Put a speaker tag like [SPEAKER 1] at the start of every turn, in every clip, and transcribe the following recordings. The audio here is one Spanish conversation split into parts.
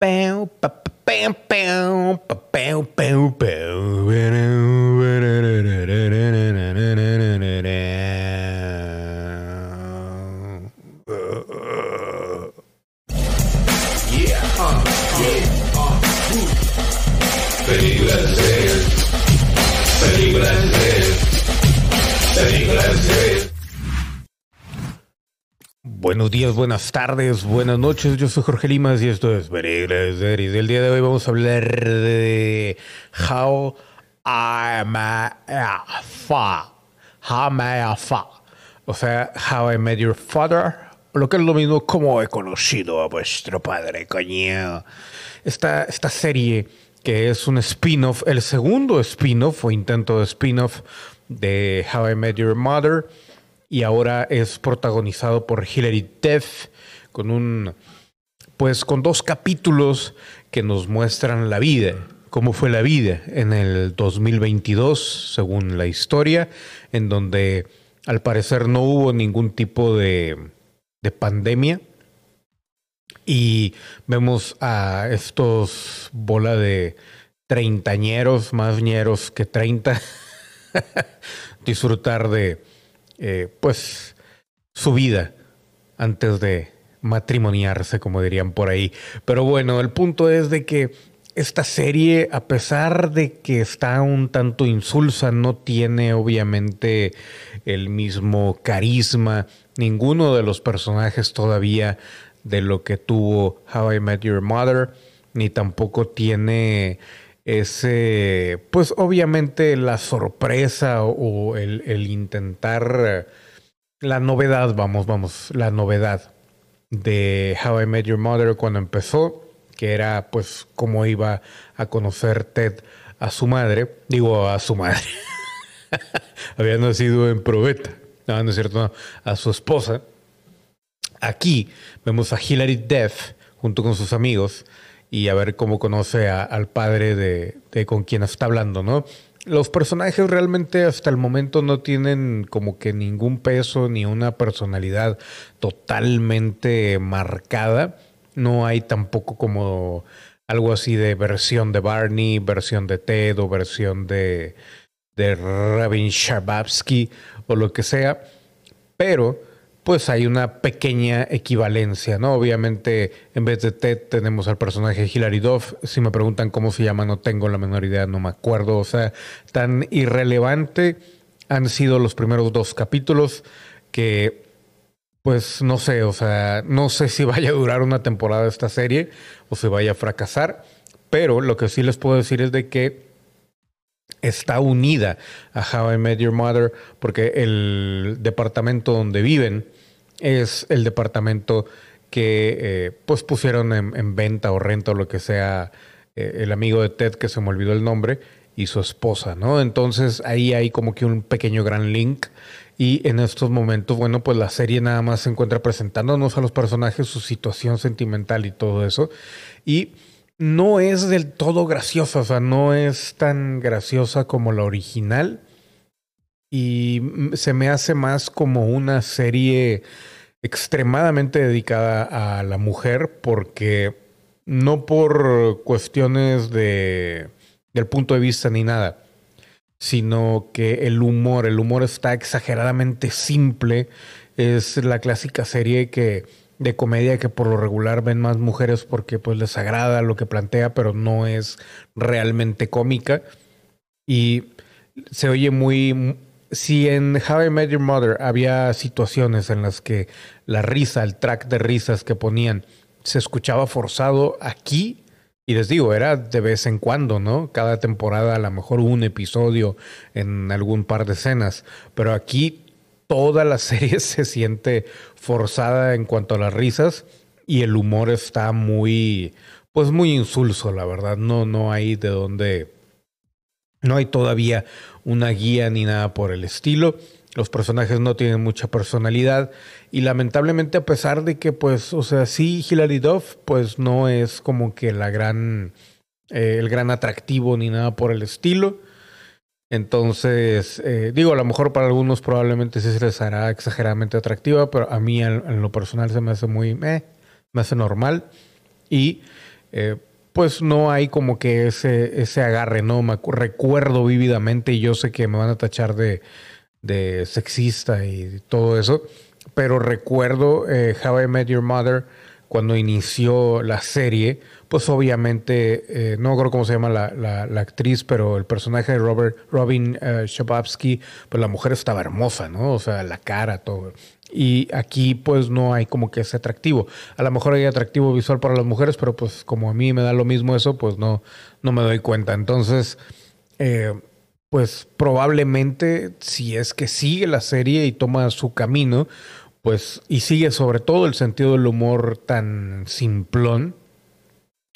[SPEAKER 1] Bam, bam, bam, bam, bam, bam, bam. Yeah, uh, yeah, uh, Películas de películas de películas de Buenos días, buenas tardes, buenas noches. Yo soy Jorge Limas y esto es Películas Series. El día de hoy vamos a hablar de How I Father. How I Father. O sea, How I Met Your Father. Lo que es lo mismo como he conocido a vuestro padre, coño. Esta, esta serie que es un spin-off, el segundo spin-off o intento de spin-off de How I Met Your Mother y ahora es protagonizado por Hilary Duff con un pues con dos capítulos que nos muestran la vida, cómo fue la vida en el 2022 según la historia, en donde al parecer no hubo ningún tipo de, de pandemia. Y vemos a estos bola de treintañeros, más ñeros que treinta, disfrutar de eh, pues su vida antes de matrimoniarse, como dirían por ahí. Pero bueno, el punto es de que esta serie, a pesar de que está un tanto insulsa, no tiene obviamente el mismo carisma, ninguno de los personajes todavía de lo que tuvo How I Met Your Mother, ni tampoco tiene ese, pues obviamente la sorpresa o, el, intentar, la novedad, vamos, vamos, la novedad de How I Met Your Mother cuando empezó, que era pues cómo iba a conocer Ted a su madre, digo a su madre, había nacido en probeta, no, no es cierto, a su esposa. Aquí vemos a Hilary Duff junto con sus amigos y a ver cómo conoce al padre de, de, con quien está hablando, ¿no? Los personajes realmente hasta el momento no tienen como que ningún peso ni una personalidad totalmente marcada. No hay tampoco como algo así de versión de Barney, versión de Ted o versión de, de Rabin Shababsky o lo que sea. Pero pues hay una pequeña equivalencia, ¿no? Obviamente, en vez de Ted tenemos al personaje Hilary Duff. Si me preguntan cómo se llama, no tengo la menor idea, no me acuerdo. O sea, tan irrelevante han sido los primeros dos capítulos que, pues, no sé, o sea, no sé si vaya a durar una temporada esta serie o se vaya a fracasar. Pero lo que sí les puedo decir es de que está unida a How I Met Your Mother porque el departamento donde viven es el departamento que eh, pues pusieron en, venta o renta o lo que sea eh, el amigo de Ted que se me olvidó el nombre y su esposa, ¿no? Entonces ahí hay como que un pequeño gran link y en estos momentos, bueno, pues la serie nada más se encuentra presentándonos a los personajes, su situación sentimental y todo eso y no es del todo graciosa, o sea, no es tan graciosa como la original. Y se me hace más como una serie extremadamente dedicada a la mujer porque no por cuestiones de del punto de vista ni nada, sino que el humor, el humor está exageradamente simple, es la clásica serie que de comedia que por lo regular ven más mujeres porque pues les agrada lo que plantea, pero no es realmente cómica. Y se oye muy... Si en How I Met Your Mother había situaciones en las que la risa, el track de risas que ponían, se escuchaba forzado aquí, y les digo, era de vez en cuando, ¿no? Cada temporada a lo mejor un episodio en algún par de escenas, pero aquí toda la serie se siente forzada en cuanto a las risas y el humor está muy, pues muy insulso, la verdad. No, no hay de dónde, no hay todavía una guía ni nada por el estilo. Los personajes no tienen mucha personalidad y lamentablemente a pesar de que, pues, o sea, sí, Hilary Duff, pues no es como que la gran, eh, el gran atractivo ni nada por el estilo entonces, eh, digo, a lo mejor para algunos probablemente sí se les hará exageradamente atractiva, pero a mí en, lo personal se me hace muy, eh, me hace normal. Y eh, pues no hay como que ese, ese agarre, ¿no? Me recuerdo vívidamente y yo sé que me van a tachar de, de sexista y todo eso, pero recuerdo eh, How I Met Your Mother cuando inició la serie, pues obviamente, eh, no creo cómo se llama la, la, actriz, pero el personaje de Robert, Robin uh, pues la mujer estaba hermosa, ¿no? O sea, la cara, todo. Y aquí pues no hay como que ese atractivo. A lo mejor hay atractivo visual para las mujeres, pero pues como a mí me da lo mismo eso, pues no, no me doy cuenta. Entonces, eh, pues probablemente si es que sigue la serie y toma su camino, pues y sigue sobre todo el sentido del humor tan simplón,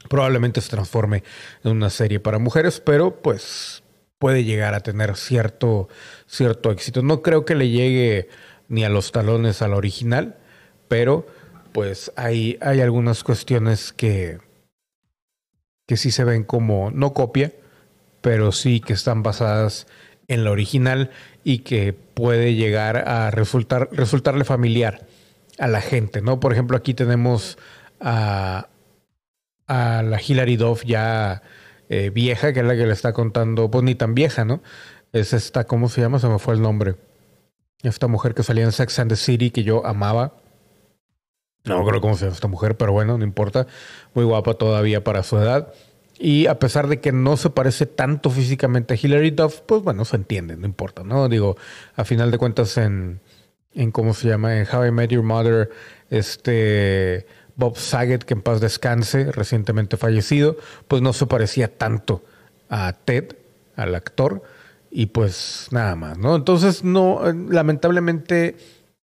[SPEAKER 1] probablemente se transforme en una serie para mujeres, pero pues puede llegar a tener cierto, cierto éxito. No creo que le llegue ni a los talones al original, pero pues hay, hay algunas cuestiones que, que sí se ven como no copia, pero sí que están basadas en la original y que puede llegar a resultar, resultarle familiar a la gente, ¿no? Por ejemplo, aquí tenemos a, a la Hilary Duff ya eh, vieja, que es la que le está contando, pues ni tan vieja, ¿no? Es esta, ¿cómo se llama? Se me fue el nombre. Esta mujer que salía en Sex and the City, que yo amaba. No creo cómo se llama esta mujer, pero bueno, no importa. Muy guapa todavía para su edad. Y a pesar de que no se parece tanto físicamente a Hilary Duff, pues bueno, se entiende, no importa, ¿no? Digo, a final de cuentas en, en ¿cómo se llama? En How I Met Your Mother, este Bob Saget, que en paz descanse, recientemente fallecido, pues no se parecía tanto a Ted, al actor, y pues nada más, ¿no? Entonces, no, lamentablemente,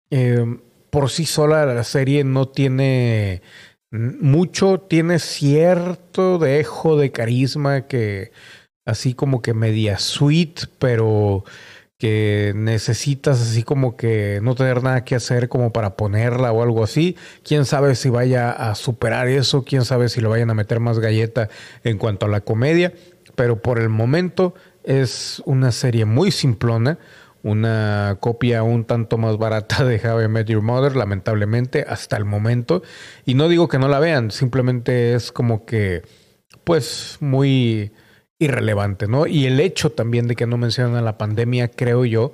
[SPEAKER 1] eh, por sí sola la serie no tiene mucho, tiene cierto dejo de carisma que así como que media sweet, pero que necesitas así como que no tener nada que hacer como para ponerla o algo así. Quién sabe si vaya a superar eso, quién sabe si le vayan a meter más galleta en cuanto a la comedia, pero por el momento es una serie muy simplona, una copia un tanto más barata de How I Met Your Mother, lamentablemente, hasta el momento. Y no digo que no la vean, simplemente es como que, pues, muy irrelevante, ¿no? Y el hecho también de que no mencionan la pandemia, creo yo,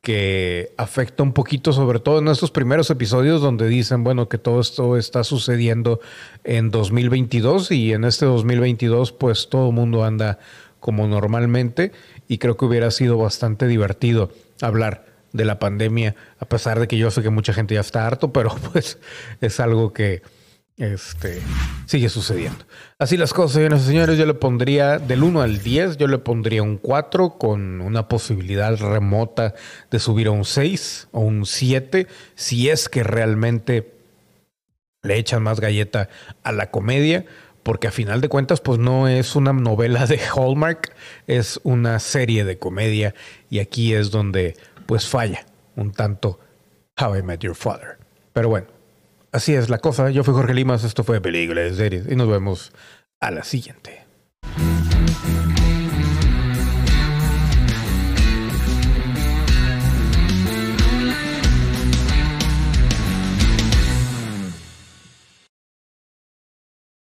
[SPEAKER 1] que afecta un poquito, sobre todo en estos primeros episodios donde dicen, bueno, que todo esto está sucediendo en 2022 y en este 2022 pues todo el mundo anda como normalmente y creo que hubiera sido bastante divertido hablar de la pandemia, a pesar de que yo sé que mucha gente ya está harto, pero pues es algo que este, sigue sucediendo. Así las cosas, señores y señores, yo le pondría del 1 al 10, yo le pondría un 4 con una posibilidad remota de subir a un 6 o un 7, si es que realmente le echan más galleta a la comedia porque a final de cuentas pues no es una novela de Hallmark, es una serie de comedia y aquí es donde pues falla un tanto How I Met Your Father. Pero bueno, así es la cosa. Yo fui Jorge Limas, esto fue Películas Series y nos vemos a la siguiente.